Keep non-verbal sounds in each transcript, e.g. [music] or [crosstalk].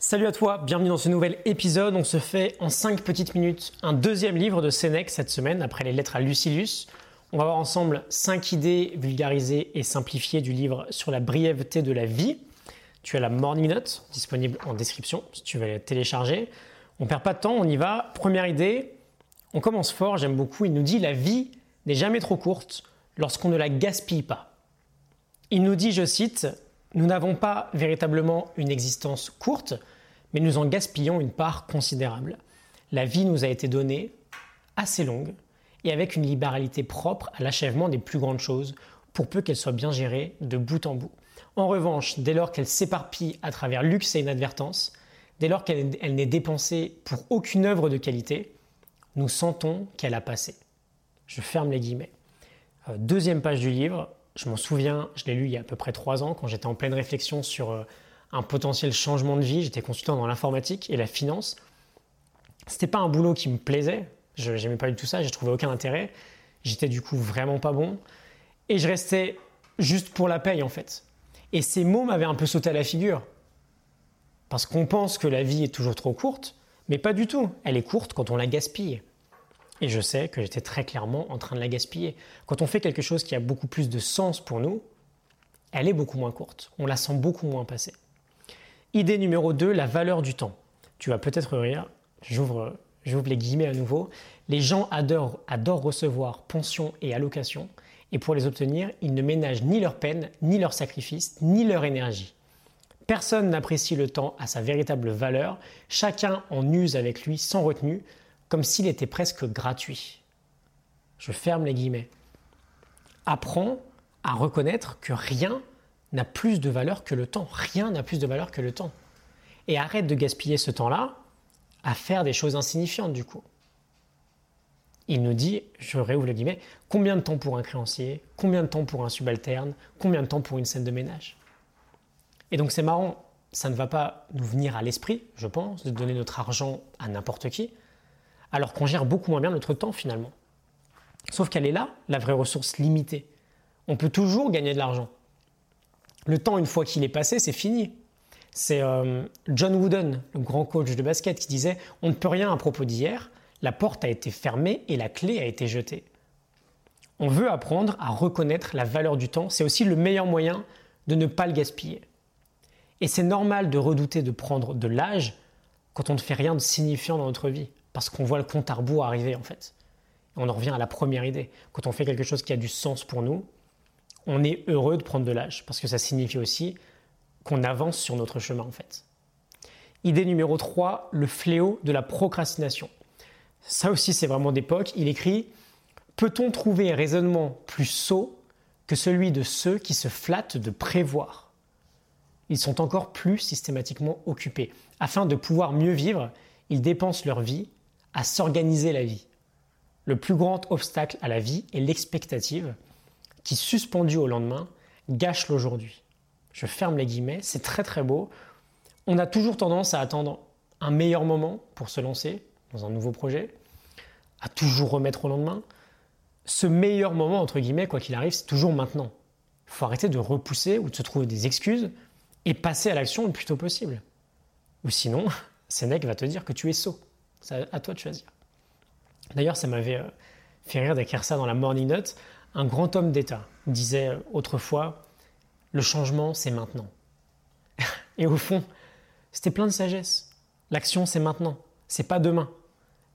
Salut à toi, bienvenue dans ce nouvel épisode. On se fait en 5 petites minutes un deuxième livre de Sénèque cette semaine après les lettres à Lucilius. On va voir ensemble 5 idées vulgarisées et simplifiées du livre sur la brièveté de la vie. Tu as la Morning Note disponible en description si tu veux la télécharger. On perd pas de temps, on y va. Première idée, on commence fort, j'aime beaucoup. Il nous dit la vie n'est jamais trop courte lorsqu'on ne la gaspille pas. Il nous dit, je cite, nous n'avons pas véritablement une existence courte, mais nous en gaspillons une part considérable. La vie nous a été donnée assez longue et avec une libéralité propre à l'achèvement des plus grandes choses, pour peu qu'elle soit bien gérée de bout en bout. En revanche, dès lors qu'elle s'éparpille à travers luxe et inadvertance, dès lors qu'elle n'est dépensée pour aucune œuvre de qualité, nous sentons qu'elle a passé. Je ferme les guillemets. Euh, deuxième page du livre, je m'en souviens, je l'ai lu il y a à peu près trois ans quand j'étais en pleine réflexion sur euh, un potentiel changement de vie. J'étais consultant dans l'informatique et la finance. C'était pas un boulot qui me plaisait. Je n'aimais pas du tout ça. J'ai trouvé aucun intérêt. J'étais du coup vraiment pas bon. Et je restais juste pour la paye en fait. Et ces mots m'avaient un peu sauté à la figure. Parce qu'on pense que la vie est toujours trop courte, mais pas du tout. Elle est courte quand on la gaspille. Et je sais que j'étais très clairement en train de la gaspiller. Quand on fait quelque chose qui a beaucoup plus de sens pour nous, elle est beaucoup moins courte. On la sent beaucoup moins passer. Idée numéro 2, la valeur du temps. Tu vas peut-être rire, j'ouvre, les guillemets à nouveau. Les gens adorent, adorent recevoir pension et allocation, et pour les obtenir, ils ne ménagent ni leur peine, ni leur sacrifice, ni leur énergie. Personne n'apprécie le temps à sa véritable valeur, chacun en use avec lui sans retenue, comme s'il était presque gratuit. Je ferme les guillemets. Apprends à reconnaître que rien n'a plus de valeur que le temps. Rien n'a plus de valeur que le temps. Et arrête de gaspiller ce temps-là à faire des choses insignifiantes du coup. Il nous dit, je réouvre les guillemets, combien de temps pour un créancier, combien de temps pour un subalterne, combien de temps pour une scène de ménage. Et donc c'est marrant, ça ne va pas nous venir à l'esprit, je pense, de donner notre argent à n'importe qui, alors qu'on gère beaucoup moins bien notre temps finalement. Sauf qu'elle est là, la vraie ressource limitée. On peut toujours gagner de l'argent. Le temps, une fois qu'il est passé, c'est fini. C'est euh, John Wooden, le grand coach de basket, qui disait On ne peut rien à propos d'hier, la porte a été fermée et la clé a été jetée. On veut apprendre à reconnaître la valeur du temps, c'est aussi le meilleur moyen de ne pas le gaspiller. Et c'est normal de redouter de prendre de l'âge quand on ne fait rien de signifiant dans notre vie parce qu'on voit le compte à rebours arriver en fait. on en revient à la première idée. Quand on fait quelque chose qui a du sens pour nous, on est heureux de prendre de l'âge parce que ça signifie aussi qu'on avance sur notre chemin en fait. Idée numéro 3, le fléau de la procrastination. Ça aussi c'est vraiment d'époque. Il écrit Peut-on trouver un raisonnement plus sot que celui de ceux qui se flattent de prévoir? Ils sont encore plus systématiquement occupés. Afin de pouvoir mieux vivre, ils dépensent leur vie à s'organiser la vie. Le plus grand obstacle à la vie est l'expectative qui, suspendue au lendemain, gâche l'aujourd'hui. Je ferme les guillemets, c'est très très beau. On a toujours tendance à attendre un meilleur moment pour se lancer dans un nouveau projet, à toujours remettre au lendemain. Ce meilleur moment, entre guillemets, quoi qu'il arrive, c'est toujours maintenant. Il faut arrêter de repousser ou de se trouver des excuses et passer à l'action le plus tôt possible. Ou sinon, [laughs] Sénèque va te dire que tu es sot. C'est à toi de choisir. D'ailleurs, ça m'avait euh, fait rire d'écrire ça dans la Morning Note. Un grand homme d'État disait euh, autrefois Le changement, c'est maintenant. [laughs] Et au fond, c'était plein de sagesse. L'action, c'est maintenant. C'est pas demain.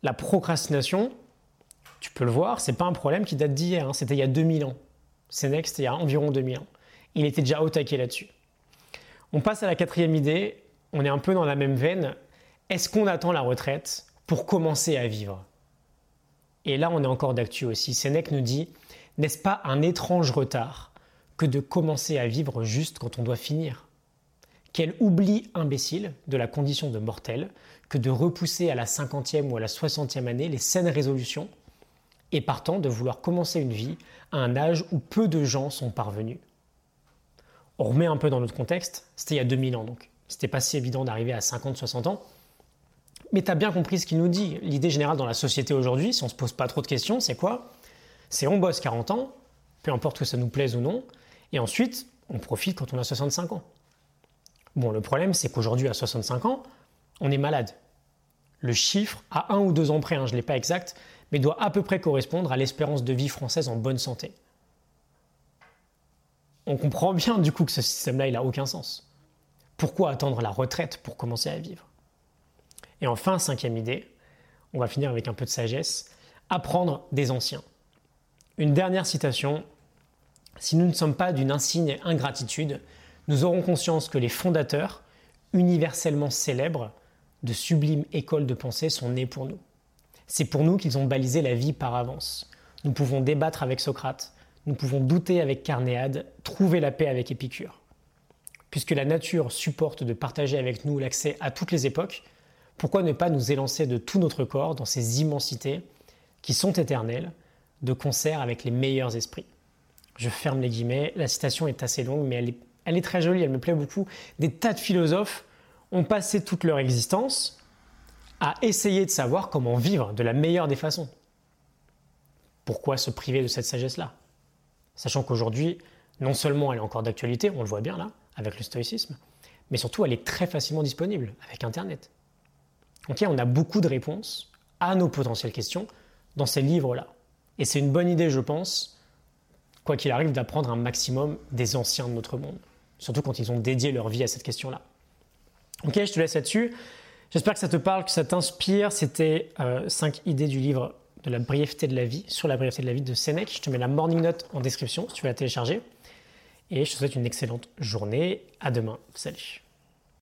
La procrastination, tu peux le voir, c'est pas un problème qui date d'hier. Hein. C'était il y a 2000 ans. Sénèque, c'était il y a environ 2000 ans. Il était déjà au taquet là-dessus. On passe à la quatrième idée. On est un peu dans la même veine. Est-ce qu'on attend la retraite? Pour commencer à vivre. Et là, on est encore d'actu aussi. Sénèque nous dit N'est-ce pas un étrange retard que de commencer à vivre juste quand on doit finir? Quel oubli imbécile de la condition de mortel que de repousser à la cinquantième ou à la soixantième année les saines résolutions et partant de vouloir commencer une vie à un âge où peu de gens sont parvenus. On remet un peu dans notre contexte, c'était il y a 2000 ans donc. C'était pas si évident d'arriver à 50-60 ans. Mais tu as bien compris ce qu'il nous dit. L'idée générale dans la société aujourd'hui, si on ne se pose pas trop de questions, c'est quoi? C'est on bosse 40 ans, peu importe que ça nous plaise ou non, et ensuite on profite quand on a 65 ans. Bon, le problème, c'est qu'aujourd'hui, à 65 ans, on est malade. Le chiffre, à un ou deux ans près, hein, je ne l'ai pas exact, mais doit à peu près correspondre à l'espérance de vie française en bonne santé. On comprend bien du coup que ce système-là, il n'a aucun sens. Pourquoi attendre la retraite pour commencer à vivre? Et enfin, cinquième idée, on va finir avec un peu de sagesse, apprendre des anciens. Une dernière citation, si nous ne sommes pas d'une insigne ingratitude, nous aurons conscience que les fondateurs, universellement célèbres, de sublimes écoles de pensée sont nés pour nous. C'est pour nous qu'ils ont balisé la vie par avance. Nous pouvons débattre avec Socrate, nous pouvons douter avec Carnéade, trouver la paix avec Épicure. Puisque la nature supporte de partager avec nous l'accès à toutes les époques, pourquoi ne pas nous élancer de tout notre corps dans ces immensités qui sont éternelles, de concert avec les meilleurs esprits? Je ferme les guillemets, la citation est assez longue, mais elle est très jolie, elle me plaît beaucoup. Des tas de philosophes ont passé toute leur existence à essayer de savoir comment vivre de la meilleure des façons. Pourquoi se priver de cette sagesse-là? Sachant qu'aujourd'hui, non seulement elle est encore d'actualité, on le voit bien là, avec le stoïcisme, mais surtout elle est très facilement disponible avec Internet. Ok, on a beaucoup de réponses à nos potentielles questions dans ces livres-là. Et c'est une bonne idée, je pense, quoi qu'il arrive, d'apprendre un maximum des anciens de notre monde surtout quand ils ont dédié leur vie à cette question-là. Ok, je te laisse là-dessus. J'espère que ça te parle, que ça t'inspire. C'était 5 euh, idées du livre de la brièveté de la vie, sur la brièveté de la vie de Sénèque. Je te mets la morning note en description si tu veux la télécharger. Et je te souhaite une excellente journée. À demain. Salut.